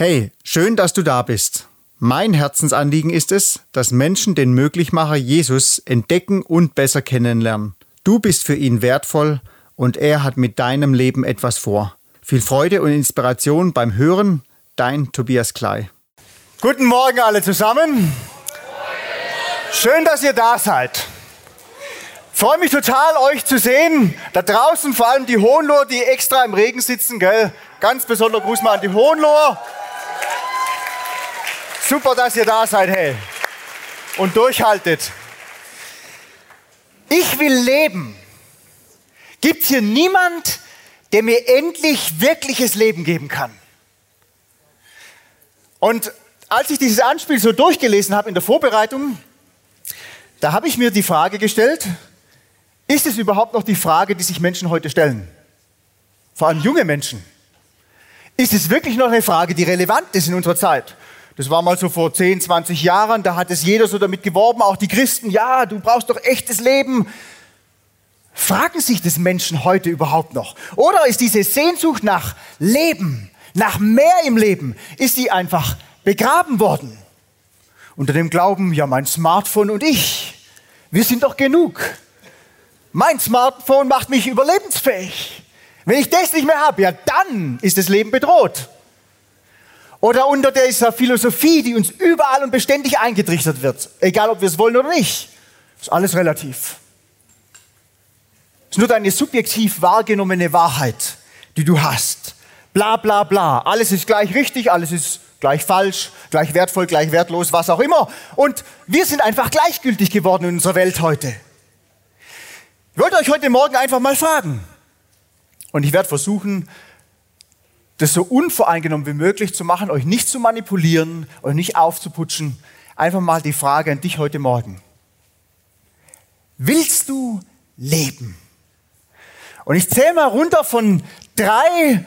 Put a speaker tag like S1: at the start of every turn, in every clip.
S1: Hey, schön, dass du da bist. Mein Herzensanliegen ist es, dass Menschen den Möglichmacher Jesus entdecken und besser kennenlernen. Du bist für ihn wertvoll und er hat mit deinem Leben etwas vor. Viel Freude und Inspiration beim Hören, dein Tobias Klei.
S2: Guten Morgen alle zusammen. Schön, dass ihr da seid. Freue mich total, euch zu sehen. Da draußen vor allem die Hohenloher, die extra im Regen sitzen, gell? Ganz besonderer Gruß mal an die Hohenloher. Super, dass ihr da seid, hey. Und durchhaltet. Ich will leben. Gibt hier niemand, der mir endlich wirkliches Leben geben kann? Und als ich dieses Anspiel so durchgelesen habe in der Vorbereitung, da habe ich mir die Frage gestellt, ist es überhaupt noch die Frage, die sich Menschen heute stellen? Vor allem junge Menschen. Ist es wirklich noch eine Frage, die relevant ist in unserer Zeit? Das war mal so vor 10, 20 Jahren, da hat es jeder so damit geworben, auch die Christen, ja, du brauchst doch echtes Leben. Fragen sich das Menschen heute überhaupt noch? Oder ist diese Sehnsucht nach Leben, nach mehr im Leben, ist sie einfach begraben worden? Unter dem Glauben, ja, mein Smartphone und ich, wir sind doch genug. Mein Smartphone macht mich überlebensfähig. Wenn ich das nicht mehr habe, ja, dann ist das Leben bedroht. Oder unter dieser Philosophie, die uns überall und beständig eingetrichtert wird, egal ob wir es wollen oder nicht. Ist alles relativ. Ist nur deine subjektiv wahrgenommene Wahrheit, die du hast. Bla bla bla. Alles ist gleich richtig, alles ist gleich falsch, gleich wertvoll, gleich wertlos, was auch immer. Und wir sind einfach gleichgültig geworden in unserer Welt heute. Ich wollte euch heute Morgen einfach mal fragen. Und ich werde versuchen, das so unvoreingenommen wie möglich zu machen, euch nicht zu manipulieren, euch nicht aufzuputschen. Einfach mal die Frage an dich heute Morgen. Willst du leben? Und ich zähle mal runter von drei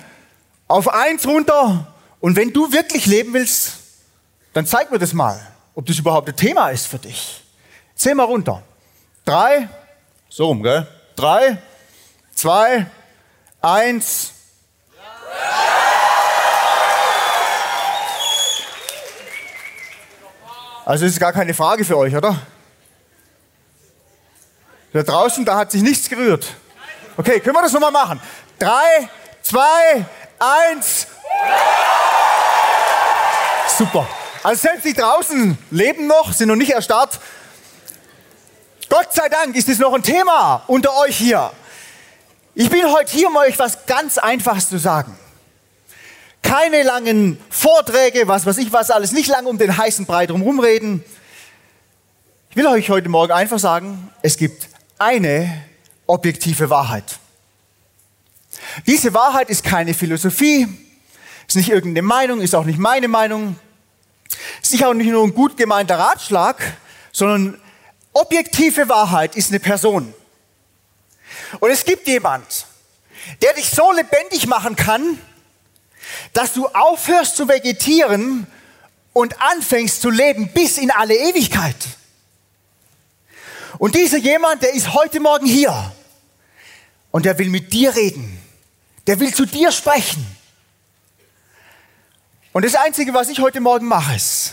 S2: auf eins runter. Und wenn du wirklich leben willst, dann zeig mir das mal, ob das überhaupt ein Thema ist für dich. Zähl mal runter. Drei, so rum, gell? Drei, zwei, eins. Also ist gar keine Frage für euch, oder? Da draußen, da hat sich nichts gerührt. Okay, können wir das nochmal machen? Drei, zwei, eins. Super. Also selbst die draußen leben noch, sind noch nicht erstarrt. Gott sei Dank ist es noch ein Thema unter euch hier. Ich bin heute hier, um euch was ganz Einfaches zu sagen. Keine langen Vorträge, was weiß ich was alles, nicht lange um den heißen Brei drum reden. Ich will euch heute Morgen einfach sagen, es gibt eine objektive Wahrheit. Diese Wahrheit ist keine Philosophie, ist nicht irgendeine Meinung, ist auch nicht meine Meinung, ist nicht auch nicht nur ein gut gemeinter Ratschlag, sondern objektive Wahrheit ist eine Person. Und es gibt jemand, der dich so lebendig machen kann, dass du aufhörst zu vegetieren und anfängst zu leben bis in alle Ewigkeit. Und dieser jemand, der ist heute Morgen hier und der will mit dir reden. Der will zu dir sprechen. Und das Einzige, was ich heute Morgen mache, ist,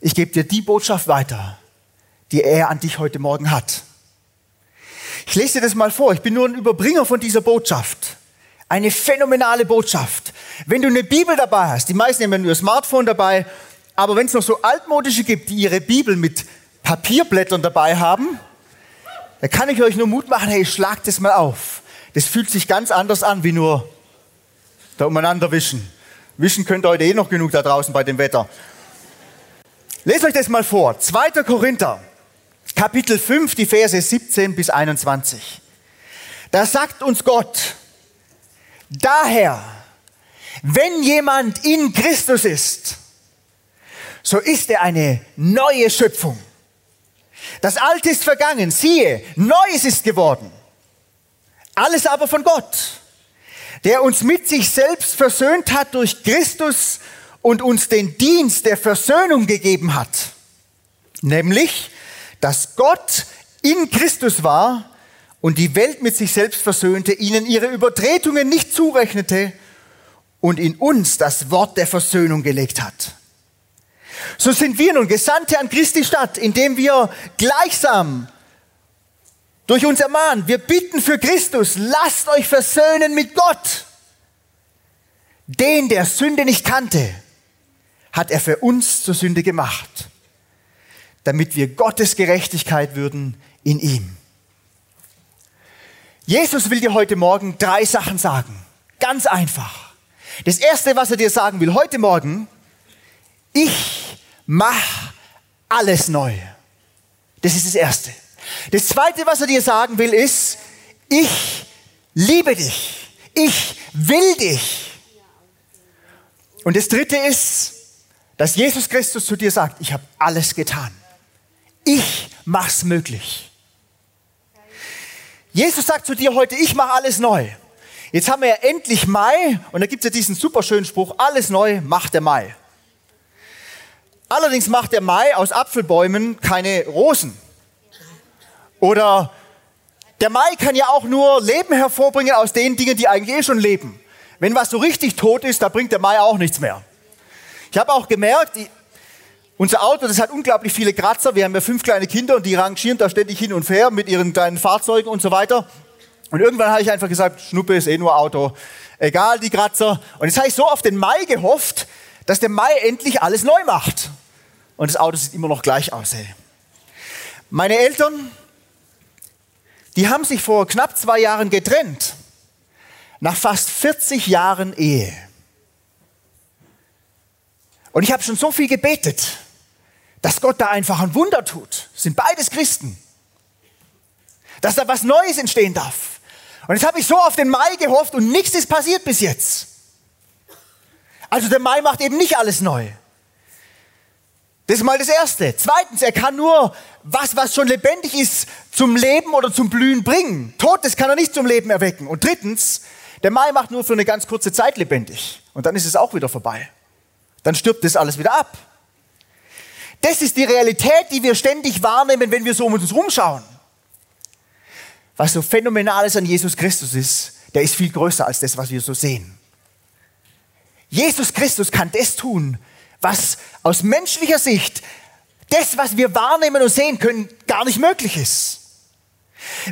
S2: ich gebe dir die Botschaft weiter, die er an dich heute Morgen hat. Ich lese dir das mal vor. Ich bin nur ein Überbringer von dieser Botschaft. Eine phänomenale Botschaft. Wenn du eine Bibel dabei hast, die meisten haben ja nur Smartphone dabei, aber wenn es noch so altmodische gibt, die ihre Bibel mit Papierblättern dabei haben, dann kann ich euch nur Mut machen, hey, schlagt es mal auf. Das fühlt sich ganz anders an, wie nur da umeinander wischen. Wischen könnt ihr heute eh noch genug da draußen bei dem Wetter. Lest euch das mal vor. 2. Korinther, Kapitel 5, die Verse 17 bis 21. Da sagt uns Gott, Daher, wenn jemand in Christus ist, so ist er eine neue Schöpfung. Das Alte ist vergangen, siehe, Neues ist geworden. Alles aber von Gott, der uns mit sich selbst versöhnt hat durch Christus und uns den Dienst der Versöhnung gegeben hat. Nämlich, dass Gott in Christus war und die Welt mit sich selbst versöhnte, ihnen ihre Übertretungen nicht zurechnete und in uns das Wort der Versöhnung gelegt hat. So sind wir nun Gesandte an Christi Stadt, indem wir gleichsam durch uns ermahnen, wir bitten für Christus, lasst euch versöhnen mit Gott. Den, der Sünde nicht kannte, hat er für uns zur Sünde gemacht, damit wir Gottes Gerechtigkeit würden in ihm. Jesus will dir heute Morgen drei Sachen sagen. Ganz einfach. Das erste, was er dir sagen will heute Morgen, ich mach alles neu. Das ist das erste. Das zweite, was er dir sagen will, ist, ich liebe dich. Ich will dich. Und das dritte ist, dass Jesus Christus zu dir sagt, ich habe alles getan. Ich mach's möglich. Jesus sagt zu dir heute, ich mache alles neu. Jetzt haben wir ja endlich Mai und da gibt es ja diesen super schönen Spruch, alles neu macht der Mai. Allerdings macht der Mai aus Apfelbäumen keine Rosen. Oder der Mai kann ja auch nur Leben hervorbringen aus den Dingen, die eigentlich eh schon leben. Wenn was so richtig tot ist, da bringt der Mai auch nichts mehr. Ich habe auch gemerkt, unser Auto, das hat unglaublich viele Kratzer. Wir haben ja fünf kleine Kinder und die rangieren da ständig hin und her mit ihren kleinen Fahrzeugen und so weiter. Und irgendwann habe ich einfach gesagt, Schnuppe ist eh nur Auto. Egal, die Kratzer. Und jetzt habe ich so auf den Mai gehofft, dass der Mai endlich alles neu macht. Und das Auto sieht immer noch gleich aus. Ey. Meine Eltern, die haben sich vor knapp zwei Jahren getrennt. Nach fast 40 Jahren Ehe. Und ich habe schon so viel gebetet dass Gott da einfach ein Wunder tut. Sind beides Christen. Dass da was Neues entstehen darf. Und jetzt habe ich so auf den Mai gehofft und nichts ist passiert bis jetzt. Also der Mai macht eben nicht alles neu. Das ist mal das Erste. Zweitens, er kann nur was, was schon lebendig ist, zum Leben oder zum Blühen bringen. Totes kann er nicht zum Leben erwecken. Und drittens, der Mai macht nur für eine ganz kurze Zeit lebendig. Und dann ist es auch wieder vorbei. Dann stirbt das alles wieder ab. Das ist die Realität, die wir ständig wahrnehmen, wenn wir so um uns rumschauen. Was so phänomenales an Jesus Christus ist, der ist viel größer als das, was wir so sehen. Jesus Christus kann das tun, was aus menschlicher Sicht, das, was wir wahrnehmen und sehen können, gar nicht möglich ist.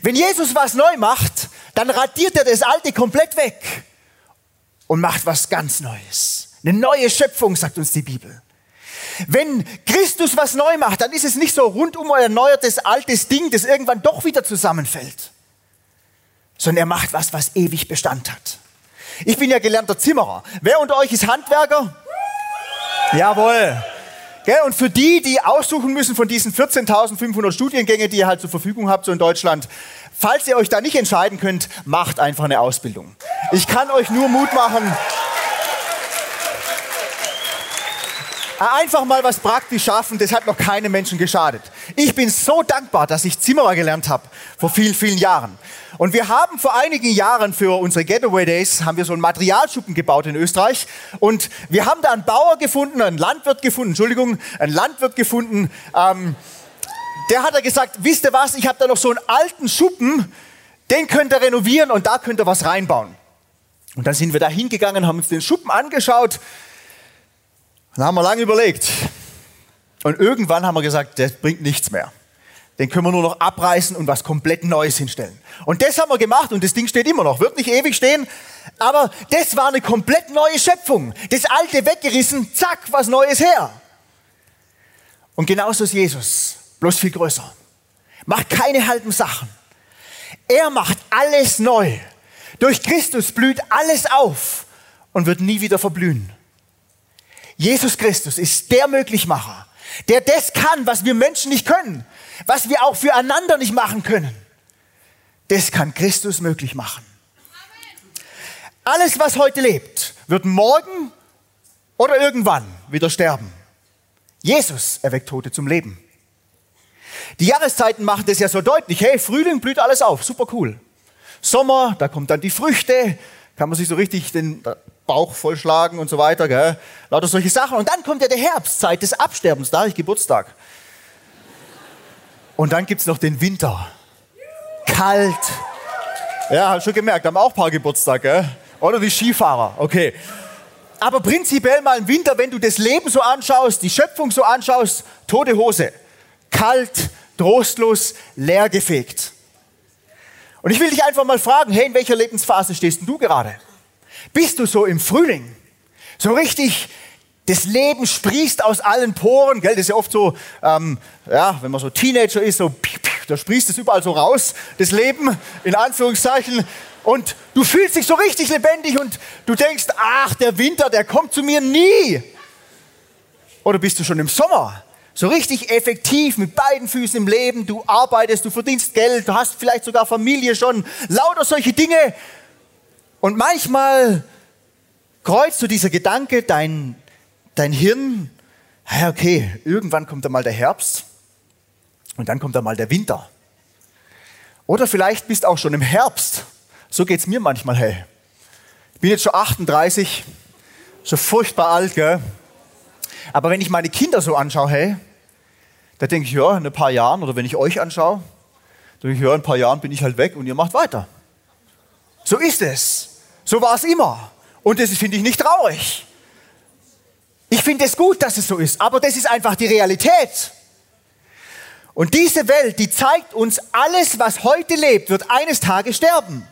S2: Wenn Jesus was neu macht, dann radiert er das Alte komplett weg und macht was ganz Neues. Eine neue Schöpfung, sagt uns die Bibel. Wenn Christus was neu macht, dann ist es nicht so rundum erneuertes altes Ding, das irgendwann doch wieder zusammenfällt, sondern er macht was, was ewig Bestand hat. Ich bin ja gelernter Zimmerer. Wer unter euch ist Handwerker? Jawohl. Und für die, die aussuchen müssen von diesen 14.500 Studiengängen, die ihr halt zur Verfügung habt, so in Deutschland, falls ihr euch da nicht entscheiden könnt, macht einfach eine Ausbildung. Ich kann euch nur Mut machen, Einfach mal was praktisch schaffen, das hat noch keinem Menschen geschadet. Ich bin so dankbar, dass ich Zimmerer gelernt habe vor vielen, vielen Jahren. Und wir haben vor einigen Jahren für unsere Getaway Days haben wir so einen Materialschuppen gebaut in Österreich. Und wir haben da einen Bauer gefunden, einen Landwirt gefunden, Entschuldigung, einen Landwirt gefunden. Ähm, der hat da gesagt, wisst ihr was, ich habe da noch so einen alten Schuppen, den könnt ihr renovieren und da könnt ihr was reinbauen. Und dann sind wir da hingegangen, haben uns den Schuppen angeschaut dann haben wir lange überlegt. Und irgendwann haben wir gesagt, das bringt nichts mehr. Den können wir nur noch abreißen und was komplett Neues hinstellen. Und das haben wir gemacht und das Ding steht immer noch. Wird nicht ewig stehen, aber das war eine komplett neue Schöpfung. Das Alte weggerissen, zack, was Neues her. Und genauso ist Jesus, bloß viel größer. Macht keine halben Sachen. Er macht alles neu. Durch Christus blüht alles auf und wird nie wieder verblühen. Jesus Christus ist der Möglichmacher, der das kann, was wir Menschen nicht können, was wir auch füreinander nicht machen können. Das kann Christus möglich machen. Alles, was heute lebt, wird morgen oder irgendwann wieder sterben. Jesus erweckt Tote zum Leben. Die Jahreszeiten machen das ja so deutlich. Hey, Frühling blüht alles auf, super cool. Sommer, da kommt dann die Früchte, kann man sich so richtig den Bauch vollschlagen und so weiter, gell? lauter solche Sachen. Und dann kommt ja der Herbst, Zeit des Absterbens, da habe ich Geburtstag. Und dann gibt es noch den Winter. Kalt. Ja, hab schon gemerkt, haben auch ein paar Geburtstag, gell? Oder die Skifahrer, okay. aber prinzipiell mal im Winter, wenn du das Leben so anschaust, die Schöpfung so anschaust, tote Hose. Kalt, trostlos, leergefegt. Und ich will dich einfach mal fragen, hey, in welcher Lebensphase stehst du gerade? Bist du so im Frühling? So richtig, das Leben sprießt aus allen Poren, gell? Das ist ja oft so, ähm, ja, wenn man so Teenager ist, so, da sprießt es überall so raus, das Leben, in Anführungszeichen. Und du fühlst dich so richtig lebendig und du denkst, ach, der Winter, der kommt zu mir nie. Oder bist du schon im Sommer? So richtig effektiv mit beiden Füßen im Leben, du arbeitest, du verdienst Geld, du hast vielleicht sogar Familie schon, lauter solche Dinge. Und manchmal kreuzt du dieser Gedanke, dein, dein Hirn, ja, okay, irgendwann kommt da mal der Herbst und dann kommt da mal der Winter. Oder vielleicht bist auch schon im Herbst. So geht es mir manchmal, hey. Ich bin jetzt schon 38, so furchtbar alt, gell? Aber wenn ich meine Kinder so anschaue, hey, da denke ich, ja, in ein paar Jahren, oder wenn ich euch anschaue, denke ich, ja, in ein paar Jahren bin ich halt weg und ihr macht weiter. So ist es. So war es immer. Und das finde ich nicht traurig. Ich finde es gut, dass es so ist, aber das ist einfach die Realität. Und diese Welt, die zeigt uns, alles, was heute lebt, wird eines Tages sterben.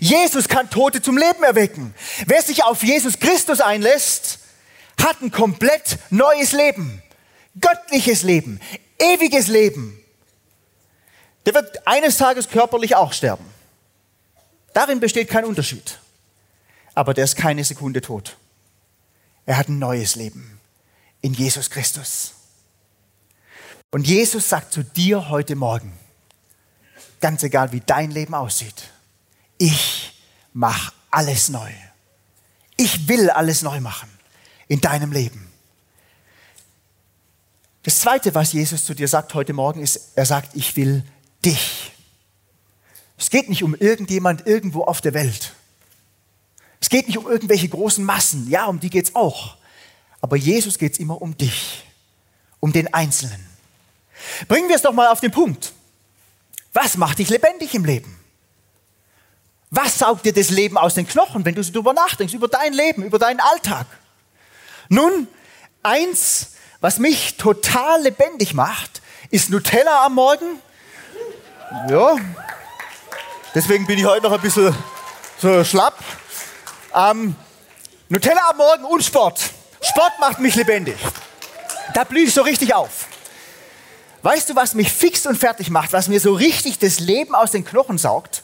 S2: Jesus kann Tote zum Leben erwecken. Wer sich auf Jesus Christus einlässt, hat ein komplett neues Leben. Göttliches Leben. Ewiges Leben. Der wird eines Tages körperlich auch sterben. Darin besteht kein Unterschied aber der ist keine Sekunde tot. Er hat ein neues Leben in Jesus Christus. Und Jesus sagt zu dir heute Morgen, ganz egal wie dein Leben aussieht, ich mache alles neu. Ich will alles neu machen in deinem Leben. Das Zweite, was Jesus zu dir sagt heute Morgen, ist, er sagt, ich will dich. Es geht nicht um irgendjemand irgendwo auf der Welt. Es geht nicht um irgendwelche großen Massen. Ja, um die geht es auch. Aber Jesus geht es immer um dich, um den Einzelnen. Bringen wir es doch mal auf den Punkt. Was macht dich lebendig im Leben? Was saugt dir das Leben aus den Knochen, wenn du darüber nachdenkst, über dein Leben, über deinen Alltag? Nun, eins, was mich total lebendig macht, ist Nutella am Morgen. Ja, deswegen bin ich heute noch ein bisschen so schlapp. Ähm, Nutella am Morgen und Sport. Sport macht mich lebendig. Da blühe ich so richtig auf. Weißt du, was mich fix und fertig macht, was mir so richtig das Leben aus den Knochen saugt?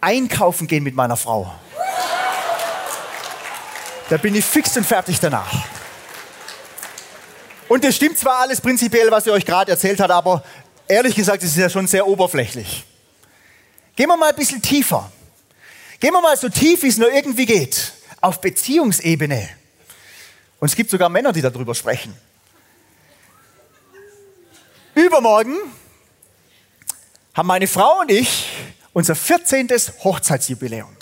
S2: Einkaufen gehen mit meiner Frau. Da bin ich fix und fertig danach. Und das stimmt zwar alles prinzipiell, was ihr euch gerade erzählt hat, aber ehrlich gesagt, es ist ja schon sehr oberflächlich. Gehen wir mal ein bisschen tiefer. Gehen wir mal so tief, wie es nur irgendwie geht, auf Beziehungsebene. Und es gibt sogar Männer, die darüber sprechen. Übermorgen haben meine Frau und ich unser 14. Hochzeitsjubiläum.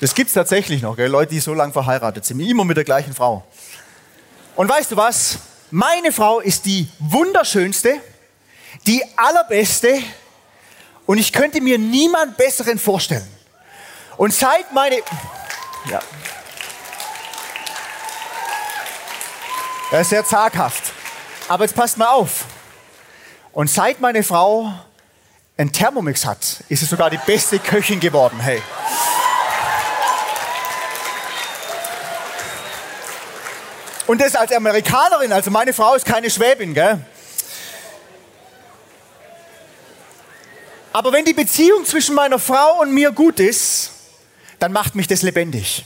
S2: Das gibt es tatsächlich noch, gell? Leute, die so lange verheiratet sind, immer mit der gleichen Frau. Und weißt du was? Meine Frau ist die wunderschönste, die allerbeste und ich könnte mir niemand besseren vorstellen. Und seit meine... Ja. Er ist sehr zaghaft. Aber jetzt passt mal auf. Und seit meine Frau einen Thermomix hat, ist sie sogar die beste Köchin geworden. Hey. Und das als Amerikanerin, also meine Frau ist keine Schwäbin, gell? Aber wenn die Beziehung zwischen meiner Frau und mir gut ist, dann macht mich das lebendig.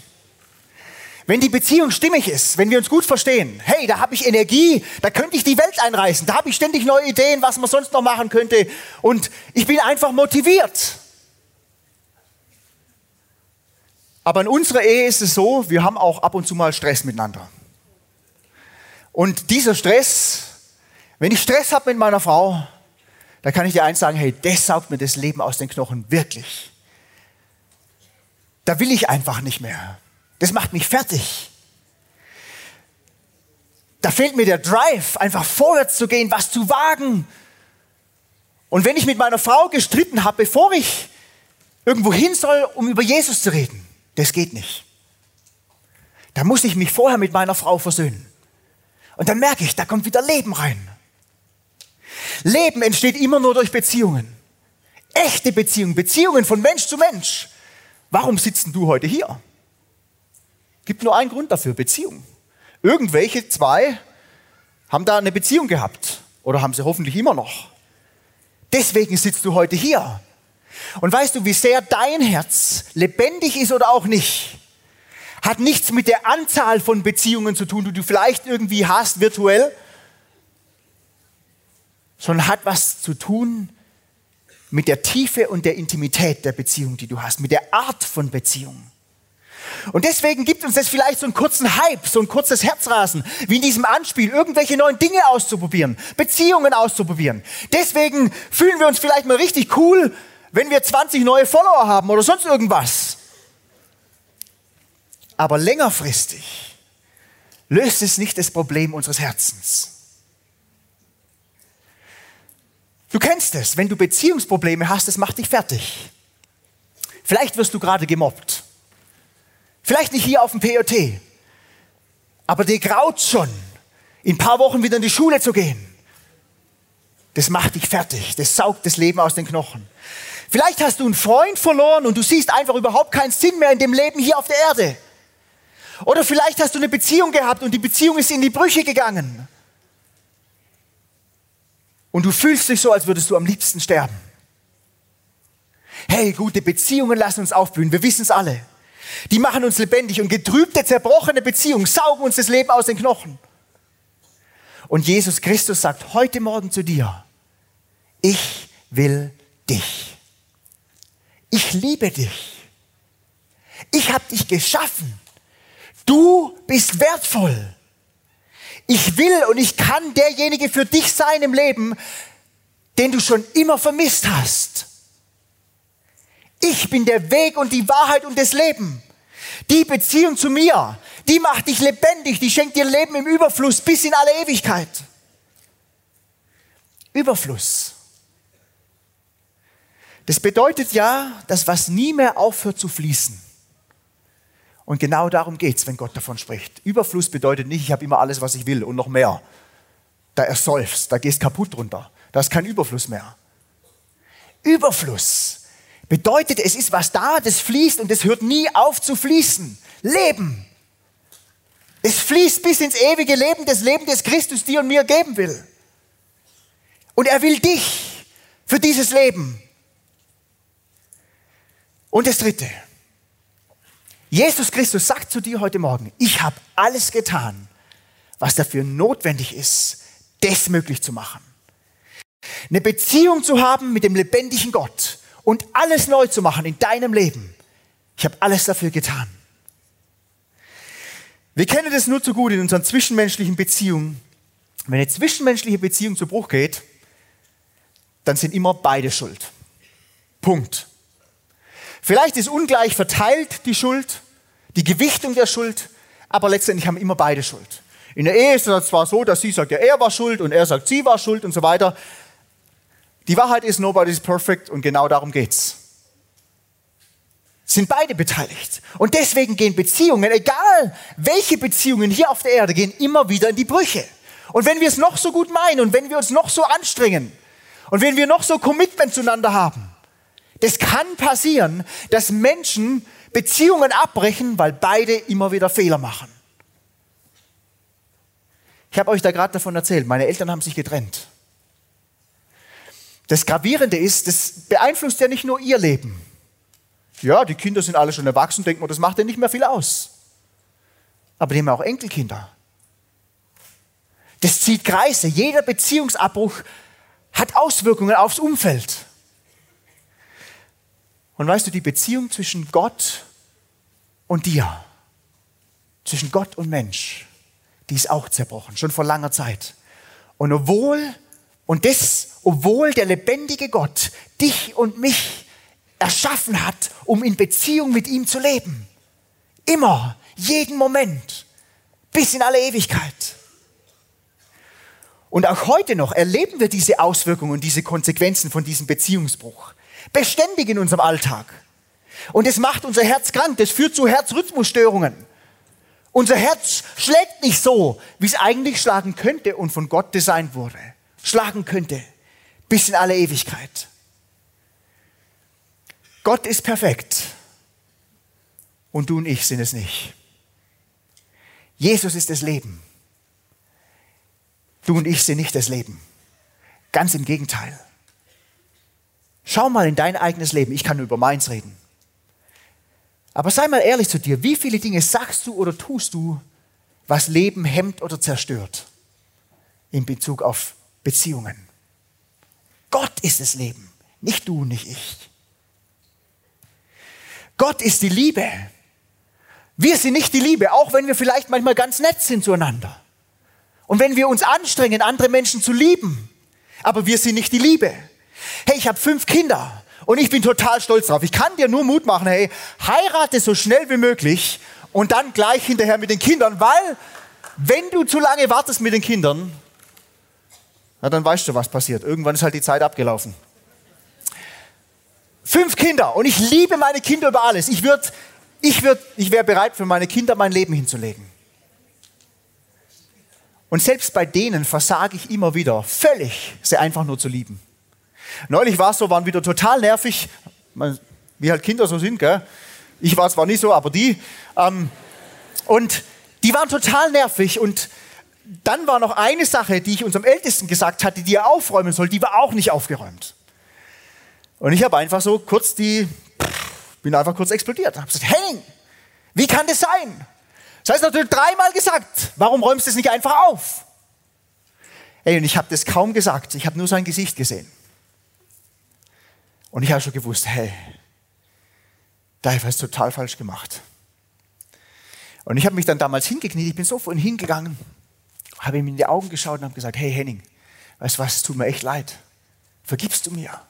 S2: Wenn die Beziehung stimmig ist, wenn wir uns gut verstehen, hey, da habe ich Energie, da könnte ich die Welt einreißen, da habe ich ständig neue Ideen, was man sonst noch machen könnte und ich bin einfach motiviert. Aber in unserer Ehe ist es so, wir haben auch ab und zu mal Stress miteinander. Und dieser Stress, wenn ich Stress habe mit meiner Frau, da kann ich dir eins sagen, hey, das saugt mir das Leben aus den Knochen, wirklich. Da will ich einfach nicht mehr. Das macht mich fertig. Da fehlt mir der Drive, einfach vorwärts zu gehen, was zu wagen. Und wenn ich mit meiner Frau gestritten habe, bevor ich irgendwo hin soll, um über Jesus zu reden, das geht nicht. Da muss ich mich vorher mit meiner Frau versöhnen. Und dann merke ich, da kommt wieder Leben rein. Leben entsteht immer nur durch Beziehungen. Echte Beziehungen, Beziehungen von Mensch zu Mensch. Warum sitzen du heute hier? Gibt nur einen Grund dafür, Beziehung. Irgendwelche zwei haben da eine Beziehung gehabt oder haben sie hoffentlich immer noch. Deswegen sitzt du heute hier. Und weißt du, wie sehr dein Herz lebendig ist oder auch nicht, hat nichts mit der Anzahl von Beziehungen zu tun, die du vielleicht irgendwie hast, virtuell, sondern hat was zu tun mit der Tiefe und der Intimität der Beziehung, die du hast, mit der Art von Beziehung. Und deswegen gibt uns das vielleicht so einen kurzen Hype, so ein kurzes Herzrasen, wie in diesem Anspiel, irgendwelche neuen Dinge auszuprobieren, Beziehungen auszuprobieren. Deswegen fühlen wir uns vielleicht mal richtig cool, wenn wir 20 neue Follower haben oder sonst irgendwas. Aber längerfristig löst es nicht das Problem unseres Herzens. Du kennst es, wenn du Beziehungsprobleme hast, das macht dich fertig. Vielleicht wirst du gerade gemobbt. Vielleicht nicht hier auf dem POT, aber dir graut schon, in ein paar Wochen wieder in die Schule zu gehen. Das macht dich fertig, das saugt das Leben aus den Knochen. Vielleicht hast du einen Freund verloren und du siehst einfach überhaupt keinen Sinn mehr in dem Leben hier auf der Erde. Oder vielleicht hast du eine Beziehung gehabt und die Beziehung ist in die Brüche gegangen. Und du fühlst dich so, als würdest du am liebsten sterben. Hey, gute Beziehungen lassen uns aufblühen, wir wissen es alle. Die machen uns lebendig und getrübte, zerbrochene Beziehungen saugen uns das Leben aus den Knochen. Und Jesus Christus sagt heute Morgen zu dir, ich will dich. Ich liebe dich. Ich habe dich geschaffen. Du bist wertvoll. Ich will und ich kann derjenige für dich sein im Leben, den du schon immer vermisst hast. Ich bin der Weg und die Wahrheit und das Leben. Die Beziehung zu mir, die macht dich lebendig, die schenkt dir Leben im Überfluss bis in alle Ewigkeit. Überfluss. Das bedeutet ja, dass was nie mehr aufhört zu fließen. Und genau darum geht es, wenn Gott davon spricht. Überfluss bedeutet nicht, ich habe immer alles, was ich will und noch mehr. Da ersäufst, da gehst kaputt drunter. Da ist kein Überfluss mehr. Überfluss bedeutet, es ist was da, das fließt und es hört nie auf zu fließen. Leben. Es fließt bis ins ewige Leben, das Leben, das Christus dir und mir geben will. Und er will dich für dieses Leben. Und das Dritte. Jesus Christus sagt zu dir heute Morgen, ich habe alles getan, was dafür notwendig ist, das möglich zu machen. Eine Beziehung zu haben mit dem lebendigen Gott und alles neu zu machen in deinem Leben. Ich habe alles dafür getan. Wir kennen das nur zu gut in unseren zwischenmenschlichen Beziehungen. Wenn eine zwischenmenschliche Beziehung zu Bruch geht, dann sind immer beide schuld. Punkt. Vielleicht ist ungleich verteilt die Schuld, die Gewichtung der Schuld, aber letztendlich haben immer beide Schuld. In der Ehe ist es zwar so, dass sie sagt, ja, er war schuld und er sagt, sie war schuld und so weiter. Die Wahrheit ist, nobody is perfect und genau darum geht's. Sind beide beteiligt. Und deswegen gehen Beziehungen, egal welche Beziehungen hier auf der Erde, gehen immer wieder in die Brüche. Und wenn wir es noch so gut meinen und wenn wir uns noch so anstrengen und wenn wir noch so Commitment zueinander haben, das kann passieren, dass Menschen Beziehungen abbrechen, weil beide immer wieder Fehler machen. Ich habe euch da gerade davon erzählt, meine Eltern haben sich getrennt. Das Gravierende ist, das beeinflusst ja nicht nur ihr Leben. Ja, die Kinder sind alle schon erwachsen, denken wir, das macht ja nicht mehr viel aus. Aber die haben auch Enkelkinder. Das zieht Kreise. Jeder Beziehungsabbruch hat Auswirkungen aufs Umfeld. Und weißt du, die Beziehung zwischen Gott und dir, zwischen Gott und Mensch, die ist auch zerbrochen, schon vor langer Zeit. Und obwohl, und das, obwohl der lebendige Gott dich und mich erschaffen hat, um in Beziehung mit ihm zu leben. Immer, jeden Moment, bis in alle Ewigkeit. Und auch heute noch erleben wir diese Auswirkungen und diese Konsequenzen von diesem Beziehungsbruch. Beständig in unserem Alltag. Und es macht unser Herz krank, das führt zu Herzrhythmusstörungen. Unser Herz schlägt nicht so, wie es eigentlich schlagen könnte und von Gott designt wurde. Schlagen könnte. Bis in alle Ewigkeit. Gott ist perfekt. Und du und ich sind es nicht. Jesus ist das Leben. Du und ich sind nicht das Leben. Ganz im Gegenteil. Schau mal in dein eigenes Leben. Ich kann nur über meins reden. Aber sei mal ehrlich zu dir, wie viele Dinge sagst du oder tust du, was Leben hemmt oder zerstört in Bezug auf Beziehungen? Gott ist das Leben, nicht du, nicht ich. Gott ist die Liebe. Wir sind nicht die Liebe, auch wenn wir vielleicht manchmal ganz nett sind zueinander. Und wenn wir uns anstrengen, andere Menschen zu lieben, aber wir sind nicht die Liebe. Hey, ich habe fünf Kinder und ich bin total stolz drauf. Ich kann dir nur Mut machen, hey, heirate so schnell wie möglich und dann gleich hinterher mit den Kindern, weil wenn du zu lange wartest mit den Kindern, na, dann weißt du, was passiert. Irgendwann ist halt die Zeit abgelaufen. Fünf Kinder und ich liebe meine Kinder über alles. Ich ich ich wäre bereit für meine Kinder mein Leben hinzulegen. Und selbst bei denen versage ich immer wieder völlig, sie einfach nur zu lieben. Neulich war es so, waren wieder total nervig, wie halt Kinder so sind, gell? Ich war zwar nicht so, aber die. Ähm, und die waren total nervig und dann war noch eine Sache, die ich unserem Ältesten gesagt hatte, die er aufräumen soll, die war auch nicht aufgeräumt. Und ich habe einfach so kurz die, bin einfach kurz explodiert. Habe gesagt, Henning, wie kann das sein? Das heißt natürlich dreimal gesagt, warum räumst du es nicht einfach auf? Ey, und ich habe das kaum gesagt, ich habe nur sein Gesicht gesehen. Und ich habe schon gewusst, hey, da habe ich was total falsch gemacht. Und ich habe mich dann damals hingekniet, ich bin so vorhin hingegangen, habe ihm in die Augen geschaut und habe gesagt, hey Henning, weißt du was, es tut mir echt leid. Vergibst du mir?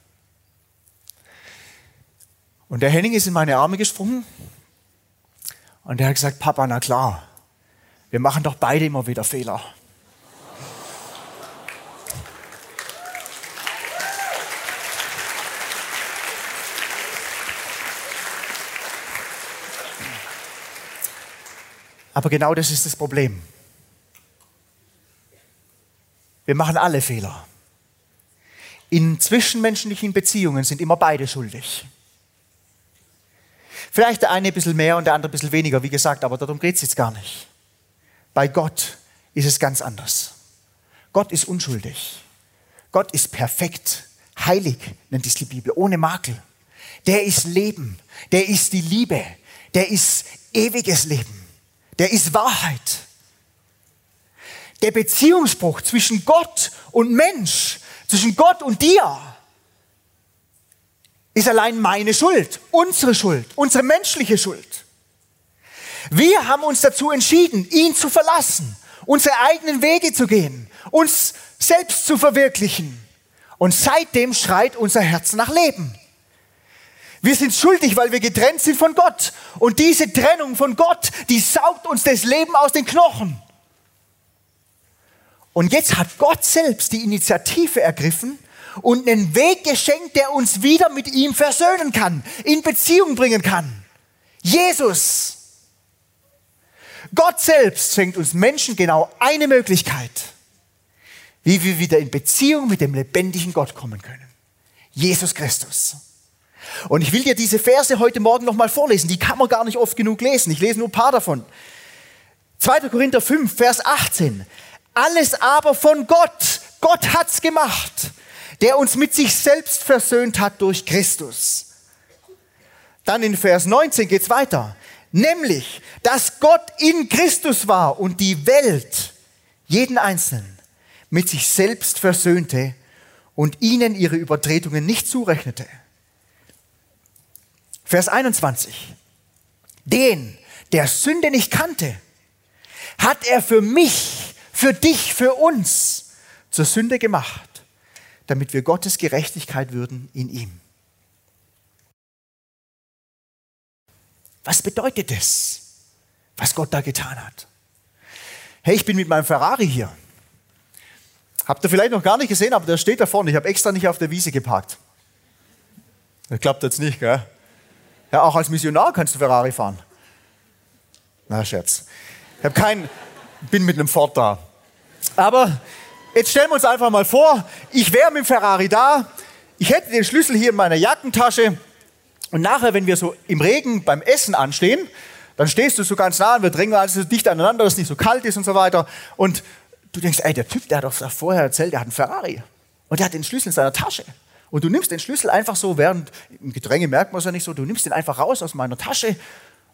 S2: Und der Henning ist in meine Arme gesprungen und er hat gesagt, Papa, na klar, wir machen doch beide immer wieder Fehler. Aber genau das ist das Problem. Wir machen alle Fehler. In zwischenmenschlichen Beziehungen sind immer beide schuldig. Vielleicht der eine ein bisschen mehr und der andere ein bisschen weniger, wie gesagt, aber darum geht es jetzt gar nicht. Bei Gott ist es ganz anders. Gott ist unschuldig. Gott ist perfekt, heilig, nennt es die Bibel, ohne Makel. Der ist Leben, der ist die Liebe, der ist ewiges Leben der ist Wahrheit. Der Beziehungsbruch zwischen Gott und Mensch, zwischen Gott und dir, ist allein meine Schuld, unsere Schuld, unsere menschliche Schuld. Wir haben uns dazu entschieden, ihn zu verlassen, unsere eigenen Wege zu gehen, uns selbst zu verwirklichen. Und seitdem schreit unser Herz nach Leben. Wir sind schuldig, weil wir getrennt sind von Gott. Und diese Trennung von Gott, die saugt uns das Leben aus den Knochen. Und jetzt hat Gott selbst die Initiative ergriffen und einen Weg geschenkt, der uns wieder mit ihm versöhnen kann, in Beziehung bringen kann. Jesus. Gott selbst schenkt uns Menschen genau eine Möglichkeit, wie wir wieder in Beziehung mit dem lebendigen Gott kommen können. Jesus Christus. Und ich will dir diese Verse heute Morgen nochmal vorlesen. Die kann man gar nicht oft genug lesen. Ich lese nur ein paar davon. 2. Korinther 5, Vers 18. Alles aber von Gott. Gott hat's gemacht, der uns mit sich selbst versöhnt hat durch Christus. Dann in Vers 19 geht's weiter. Nämlich, dass Gott in Christus war und die Welt, jeden Einzelnen, mit sich selbst versöhnte und ihnen ihre Übertretungen nicht zurechnete. Vers 21. Den, der Sünde nicht kannte, hat er für mich, für dich, für uns zur Sünde gemacht, damit wir Gottes Gerechtigkeit würden in ihm. Was bedeutet das, was Gott da getan hat? Hey, ich bin mit meinem Ferrari hier. Habt ihr vielleicht noch gar nicht gesehen, aber der steht da vorne. Ich habe extra nicht auf der Wiese geparkt. Das klappt jetzt nicht, gell? Ja, auch als Missionar kannst du Ferrari fahren. Na, Scherz. Ich habe keinen, bin mit einem Ford da. Aber jetzt stellen wir uns einfach mal vor, ich wäre mit dem Ferrari da, ich hätte den Schlüssel hier in meiner Jackentasche und nachher, wenn wir so im Regen beim Essen anstehen, dann stehst du so ganz nah und wir drängen alles so dicht aneinander, dass es nicht so kalt ist und so weiter. Und du denkst, ey, der Typ, der hat doch vorher erzählt, der hat einen Ferrari. Und der hat den Schlüssel in seiner Tasche. Und du nimmst den Schlüssel einfach so, während im Gedränge merkt man es ja nicht so, du nimmst den einfach raus aus meiner Tasche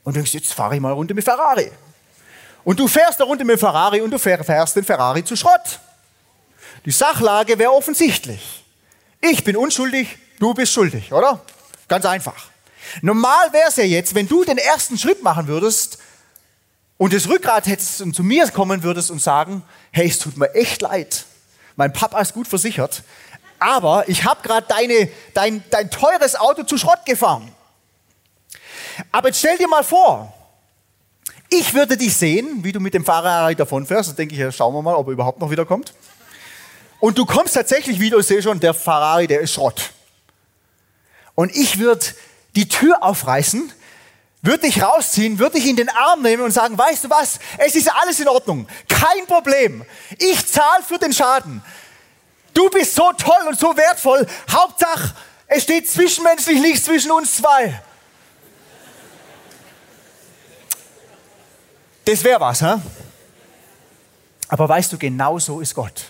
S2: und denkst, jetzt fahre ich mal Runde mit Ferrari. Und du fährst eine Runde mit Ferrari und du fährst den Ferrari zu Schrott. Die Sachlage wäre offensichtlich. Ich bin unschuldig, du bist schuldig, oder? Ganz einfach. Normal wäre es ja jetzt, wenn du den ersten Schritt machen würdest und das Rückgrat hättest und zu mir kommen würdest und sagen, hey, es tut mir echt leid. Mein Papa ist gut versichert, aber ich habe gerade dein, dein teures Auto zu Schrott gefahren. Aber jetzt stell dir mal vor, ich würde dich sehen, wie du mit dem Fahrrad davonfährst. Dann denke ich, ja, schauen wir mal, ob er überhaupt noch wiederkommt. Und du kommst tatsächlich wieder, ich sehe schon, der Ferrari, der ist Schrott. Und ich würde die Tür aufreißen, würde dich rausziehen, würde dich in den Arm nehmen und sagen, weißt du was, es ist alles in Ordnung, kein Problem. Ich zahle für den Schaden. Du bist so toll und so wertvoll. Hauptsache, es steht zwischenmenschlich nichts zwischen uns zwei. Das wäre was, hä? Aber weißt du, genau so ist Gott.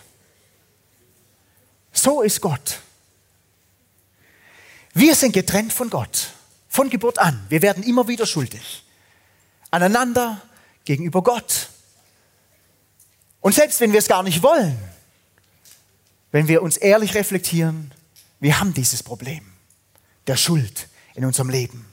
S2: So ist Gott. Wir sind getrennt von Gott, von Geburt an. Wir werden immer wieder schuldig. Aneinander, gegenüber Gott. Und selbst wenn wir es gar nicht wollen, wenn wir uns ehrlich reflektieren, wir haben dieses Problem der Schuld in unserem Leben.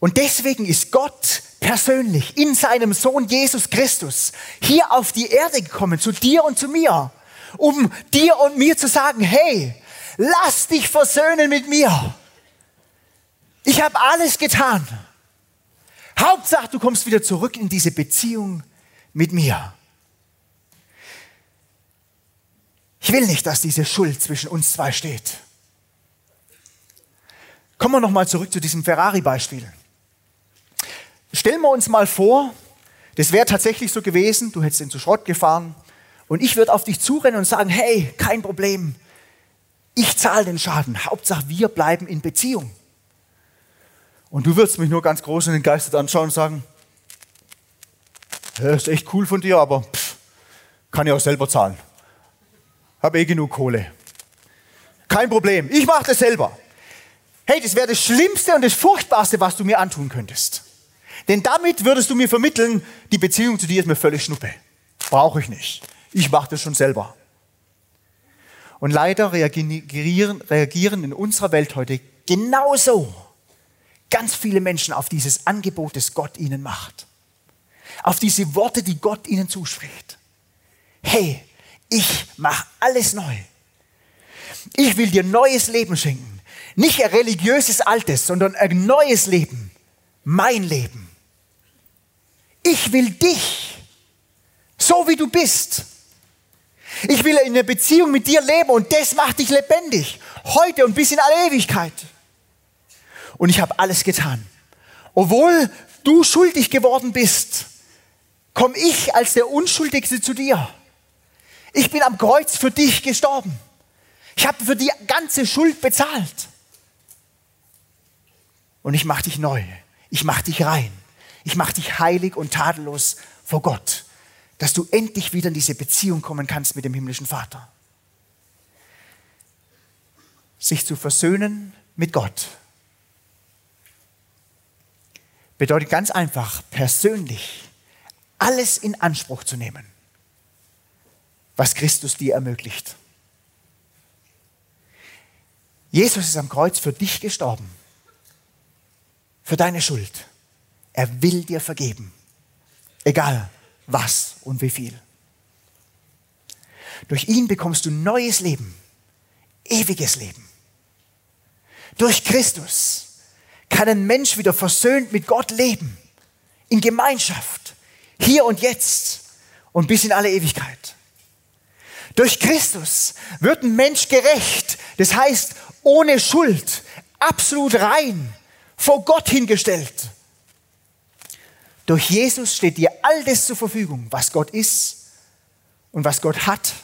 S2: Und deswegen ist Gott persönlich in seinem Sohn Jesus Christus hier auf die Erde gekommen, zu dir und zu mir, um dir und mir zu sagen, hey, lass dich versöhnen mit mir. Ich habe alles getan. Hauptsache, du kommst wieder zurück in diese Beziehung mit mir. Ich will nicht, dass diese Schuld zwischen uns zwei steht. Kommen wir nochmal zurück zu diesem Ferrari-Beispiel. Stellen wir uns mal vor, das wäre tatsächlich so gewesen, du hättest ihn zu Schrott gefahren und ich würde auf dich zurennen und sagen, hey, kein Problem, ich zahle den Schaden, Hauptsache wir bleiben in Beziehung. Und du würdest mich nur ganz groß und entgeistert anschauen und sagen, ja, ist echt cool von dir, aber pff, kann ich auch selber zahlen. Habe eh genug Kohle. Kein Problem, ich mache das selber. Hey, das wäre das Schlimmste und das Furchtbarste, was du mir antun könntest. Denn damit würdest du mir vermitteln, die Beziehung zu dir ist mir völlig schnuppe. Brauche ich nicht. Ich mache das schon selber. Und leider reagieren, reagieren in unserer Welt heute genauso ganz viele Menschen auf dieses Angebot, das Gott ihnen macht. Auf diese Worte, die Gott ihnen zuspricht. Hey, ich mache alles neu. Ich will dir neues Leben schenken. Nicht ein religiöses Altes, sondern ein neues Leben. Mein Leben. Ich will dich, so wie du bist. Ich will in einer Beziehung mit dir leben und das macht dich lebendig. Heute und bis in alle Ewigkeit. Und ich habe alles getan. Obwohl du schuldig geworden bist, komme ich als der Unschuldigste zu dir. Ich bin am Kreuz für dich gestorben. Ich habe für die ganze Schuld bezahlt. Und ich mache dich neu. Ich mache dich rein. Ich mache dich heilig und tadellos vor Gott, dass du endlich wieder in diese Beziehung kommen kannst mit dem himmlischen Vater. Sich zu versöhnen mit Gott bedeutet ganz einfach, persönlich alles in Anspruch zu nehmen, was Christus dir ermöglicht. Jesus ist am Kreuz für dich gestorben, für deine Schuld. Er will dir vergeben. Egal was und wie viel. Durch ihn bekommst du neues Leben, ewiges Leben. Durch Christus kann ein Mensch wieder versöhnt mit Gott leben, in Gemeinschaft, hier und jetzt und bis in alle Ewigkeit. Durch Christus wird ein Mensch gerecht. Das heißt, ohne Schuld, absolut rein, vor Gott hingestellt. Durch Jesus steht dir all das zur Verfügung, was Gott ist und was Gott hat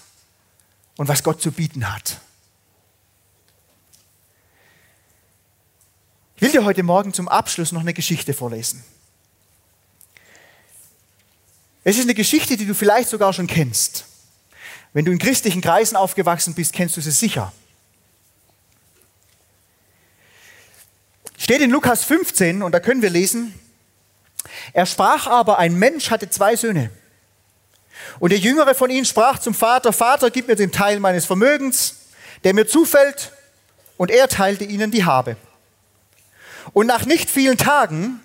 S2: und was Gott zu bieten hat. Ich will dir heute Morgen zum Abschluss noch eine Geschichte vorlesen. Es ist eine Geschichte, die du vielleicht sogar schon kennst. Wenn du in christlichen Kreisen aufgewachsen bist, kennst du sie sicher. Steht in Lukas 15 und da können wir lesen, er sprach aber, ein Mensch hatte zwei Söhne. Und der Jüngere von ihnen sprach zum Vater, Vater, gib mir den Teil meines Vermögens, der mir zufällt. Und er teilte ihnen die Habe. Und nach nicht vielen Tagen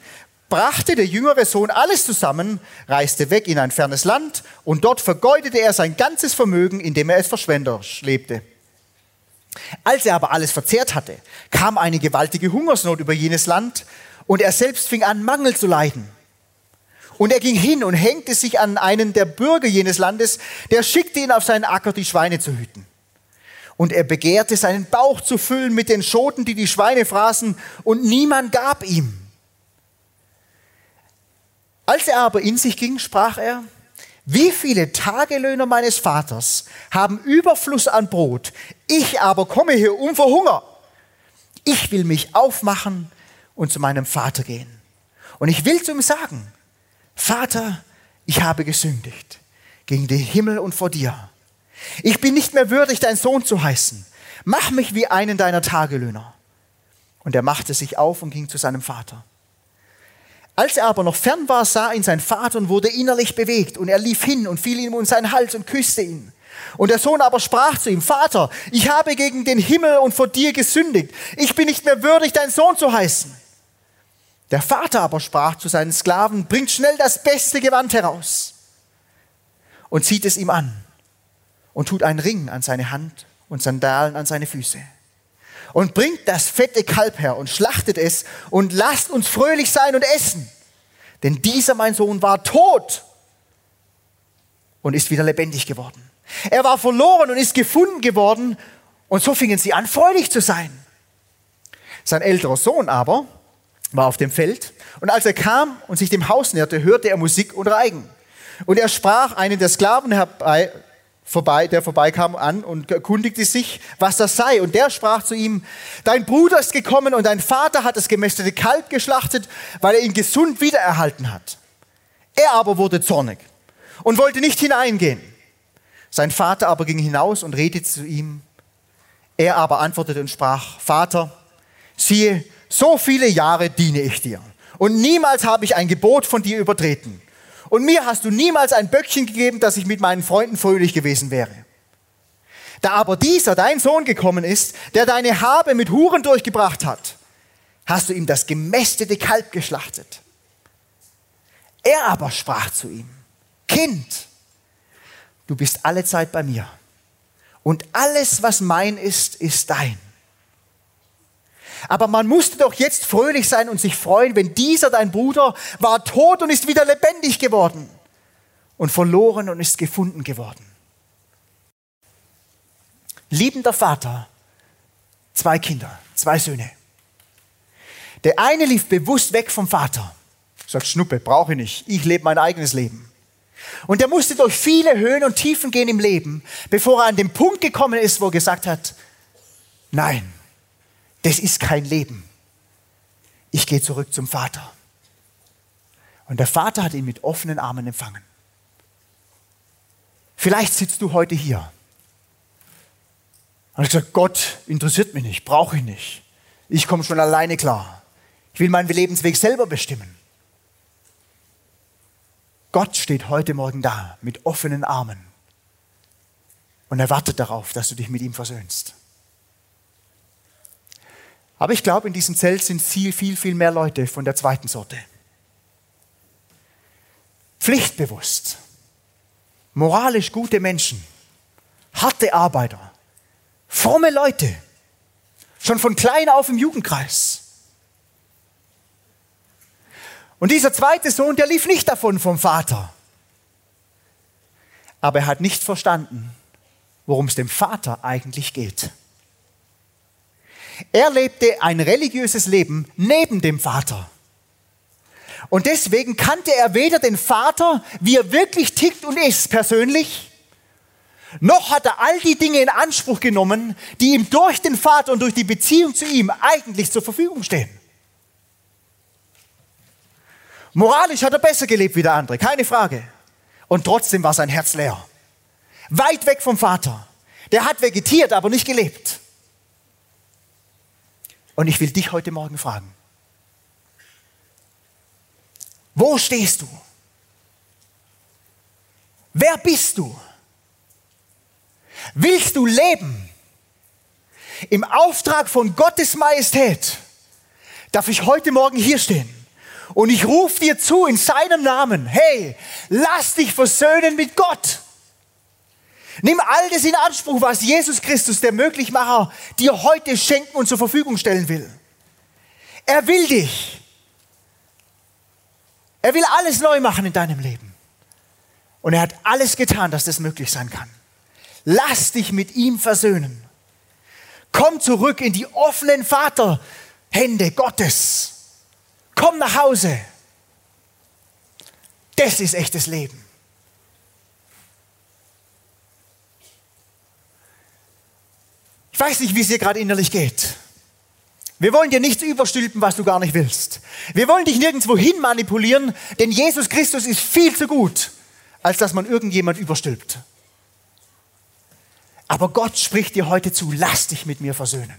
S2: brachte der jüngere Sohn alles zusammen, reiste weg in ein fernes Land und dort vergeudete er sein ganzes Vermögen, indem er es verschwenderisch lebte. Als er aber alles verzehrt hatte, kam eine gewaltige Hungersnot über jenes Land und er selbst fing an, Mangel zu leiden. Und er ging hin und hängte sich an einen der Bürger jenes Landes, der schickte ihn auf seinen Acker, die Schweine zu hüten. Und er begehrte, seinen Bauch zu füllen mit den Schoten, die die Schweine fraßen, und niemand gab ihm. Als er aber in sich ging, sprach er, wie viele Tagelöhner meines Vaters haben Überfluss an Brot, ich aber komme hier um vor Hunger. Ich will mich aufmachen und zu meinem Vater gehen. Und ich will zu ihm sagen, Vater, ich habe gesündigt gegen den Himmel und vor dir ich bin nicht mehr würdig, dein Sohn zu heißen. Mach mich wie einen deiner Tagelöhner. Und er machte sich auf und ging zu seinem Vater. Als er aber noch fern war, sah ihn sein Vater und wurde innerlich bewegt. Und er lief hin und fiel ihm um seinen Hals und küsste ihn. Und der Sohn aber sprach zu ihm, Vater, ich habe gegen den Himmel und vor dir gesündigt. Ich bin nicht mehr würdig, dein Sohn zu heißen. Der Vater aber sprach zu seinen Sklaven, bringt schnell das beste Gewand heraus und zieht es ihm an und tut einen Ring an seine Hand und Sandalen an seine Füße. Und bringt das fette Kalb her und schlachtet es und lasst uns fröhlich sein und essen. Denn dieser, mein Sohn, war tot und ist wieder lebendig geworden. Er war verloren und ist gefunden geworden und so fingen sie an, freudig zu sein. Sein älterer Sohn aber war auf dem Feld und als er kam und sich dem Haus näherte, hörte er Musik und Reigen. Und er sprach einen der Sklaven herbei, vorbei, der vorbeikam an und erkundigte sich, was das sei. Und der sprach zu ihm, dein Bruder ist gekommen und dein Vater hat das gemästete Kalb geschlachtet, weil er ihn gesund wiedererhalten hat. Er aber wurde zornig und wollte nicht hineingehen. Sein Vater aber ging hinaus und redete zu ihm. Er aber antwortete und sprach, Vater, siehe, so viele Jahre diene ich dir und niemals habe ich ein Gebot von dir übertreten. Und mir hast du niemals ein Böckchen gegeben, dass ich mit meinen Freunden fröhlich gewesen wäre. Da aber dieser, dein Sohn, gekommen ist, der deine Habe mit Huren durchgebracht hat, hast du ihm das gemästete Kalb geschlachtet. Er aber sprach zu ihm, Kind, du bist alle Zeit bei mir und alles, was mein ist, ist dein. Aber man musste doch jetzt fröhlich sein und sich freuen, wenn dieser, dein Bruder, war tot und ist wieder lebendig geworden und verloren und ist gefunden geworden. Liebender Vater, zwei Kinder, zwei Söhne. Der eine lief bewusst weg vom Vater. Sagt, Schnuppe, brauche ich nicht. Ich lebe mein eigenes Leben. Und er musste durch viele Höhen und Tiefen gehen im Leben, bevor er an den Punkt gekommen ist, wo er gesagt hat, nein, das ist kein Leben. Ich gehe zurück zum Vater. Und der Vater hat ihn mit offenen Armen empfangen. Vielleicht sitzt du heute hier. Und ich gesagt, Gott interessiert mich nicht, brauche ich nicht. Ich komme schon alleine klar. Ich will meinen Lebensweg selber bestimmen. Gott steht heute Morgen da mit offenen Armen und er wartet darauf, dass du dich mit ihm versöhnst. Aber ich glaube, in diesem Zelt sind viel, viel, viel mehr Leute von der zweiten Sorte. Pflichtbewusst, moralisch gute Menschen, harte Arbeiter, fromme Leute, schon von klein auf im Jugendkreis. Und dieser zweite Sohn, der lief nicht davon vom Vater. Aber er hat nicht verstanden, worum es dem Vater eigentlich geht. Er lebte ein religiöses Leben neben dem Vater. Und deswegen kannte er weder den Vater, wie er wirklich tickt und ist persönlich, noch hat er all die Dinge in Anspruch genommen, die ihm durch den Vater und durch die Beziehung zu ihm eigentlich zur Verfügung stehen. Moralisch hat er besser gelebt wie der andere, keine Frage. Und trotzdem war sein Herz leer. Weit weg vom Vater. Der hat vegetiert, aber nicht gelebt. Und ich will dich heute Morgen fragen. Wo stehst du? Wer bist du? Willst du leben im Auftrag von Gottes Majestät? Darf ich heute Morgen hier stehen? Und ich rufe dir zu in seinem Namen, hey, lass dich versöhnen mit Gott. Nimm all das in Anspruch, was Jesus Christus, der Möglichmacher, dir heute schenken und zur Verfügung stellen will. Er will dich. Er will alles neu machen in deinem Leben. Und er hat alles getan, dass das möglich sein kann. Lass dich mit ihm versöhnen. Komm zurück in die offenen Vaterhände Gottes. Komm nach Hause. Das ist echtes Leben. Ich weiß nicht, wie es dir gerade innerlich geht. Wir wollen dir nichts überstülpen, was du gar nicht willst. Wir wollen dich nirgendwo hin manipulieren, denn Jesus Christus ist viel zu gut, als dass man irgendjemand überstülpt. Aber Gott spricht dir heute zu, lass dich mit mir versöhnen.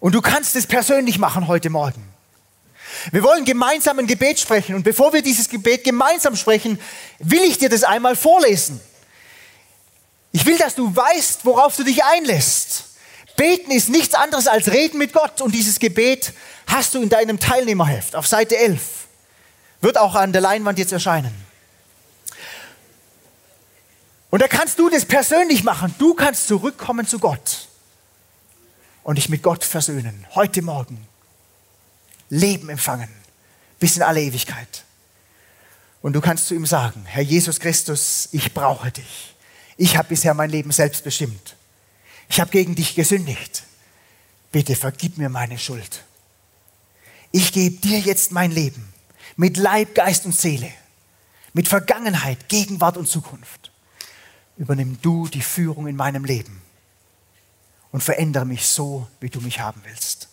S2: Und du kannst es persönlich machen heute Morgen. Wir wollen gemeinsam ein Gebet sprechen und bevor wir dieses Gebet gemeinsam sprechen, will ich dir das einmal vorlesen. Ich will, dass du weißt, worauf du dich einlässt. Beten ist nichts anderes als Reden mit Gott und dieses Gebet hast du in deinem Teilnehmerheft auf Seite 11. Wird auch an der Leinwand jetzt erscheinen. Und da kannst du das persönlich machen. Du kannst zurückkommen zu Gott und dich mit Gott versöhnen. Heute Morgen. Leben empfangen. Bis in alle Ewigkeit. Und du kannst zu ihm sagen, Herr Jesus Christus, ich brauche dich. Ich habe bisher mein Leben selbst bestimmt. Ich habe gegen dich gesündigt. Bitte vergib mir meine Schuld. Ich gebe dir jetzt mein Leben mit Leib, Geist und Seele, mit Vergangenheit, Gegenwart und Zukunft. Übernimm du die Führung in meinem Leben und verändere mich so, wie du mich haben willst.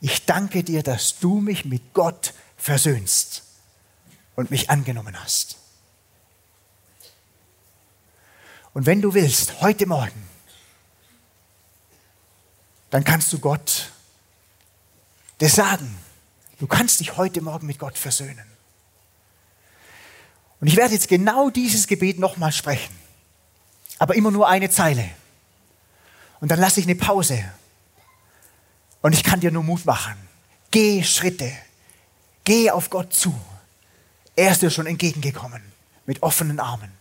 S2: Ich danke dir, dass du mich mit Gott versöhnst und mich angenommen hast. Und wenn du willst, heute Morgen, dann kannst du Gott das sagen. Du kannst dich heute Morgen mit Gott versöhnen. Und ich werde jetzt genau dieses Gebet nochmal sprechen, aber immer nur eine Zeile. Und dann lasse ich eine Pause. Und ich kann dir nur Mut machen. Geh Schritte. Geh auf Gott zu. Er ist dir schon entgegengekommen mit offenen Armen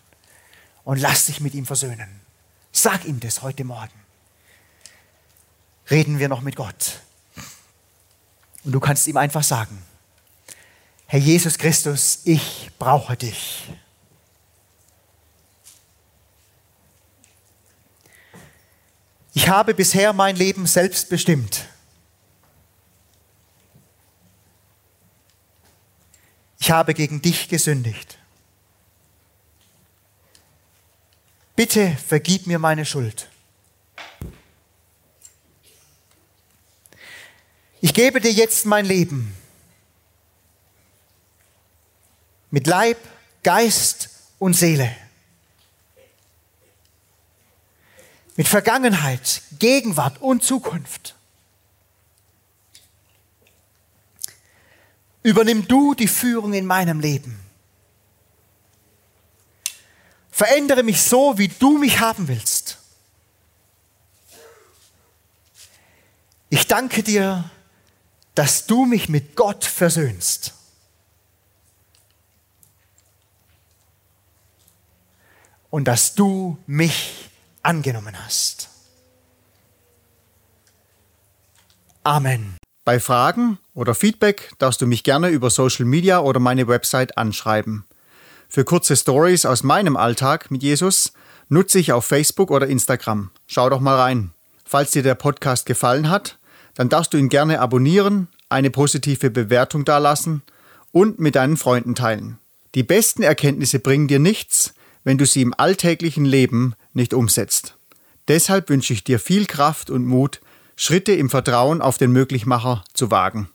S2: und lass dich mit ihm versöhnen. Sag ihm das heute Morgen. Reden wir noch mit Gott. Und du kannst ihm einfach sagen, Herr Jesus Christus, ich brauche dich. Ich habe bisher mein Leben selbst bestimmt. Ich habe gegen dich gesündigt. Bitte vergib mir meine Schuld. Ich gebe dir jetzt mein Leben mit Leib, Geist und Seele. Mit Vergangenheit, Gegenwart und Zukunft. Übernimm du die Führung in meinem Leben. Verändere mich so, wie du mich haben willst. Ich danke dir, dass du mich mit Gott versöhnst. Und dass du mich angenommen hast. Amen.
S1: Bei Fragen oder Feedback darfst du mich gerne über Social Media oder meine Website anschreiben. Für kurze Stories aus meinem Alltag mit Jesus nutze ich auf Facebook oder Instagram. Schau doch mal rein. Falls dir der Podcast gefallen hat, dann darfst du ihn gerne abonnieren, eine positive Bewertung dalassen und mit deinen Freunden teilen. Die besten Erkenntnisse bringen dir nichts, wenn du sie im alltäglichen Leben nicht umsetzt. Deshalb wünsche ich dir viel Kraft und Mut, Schritte im Vertrauen auf den Möglichmacher zu wagen.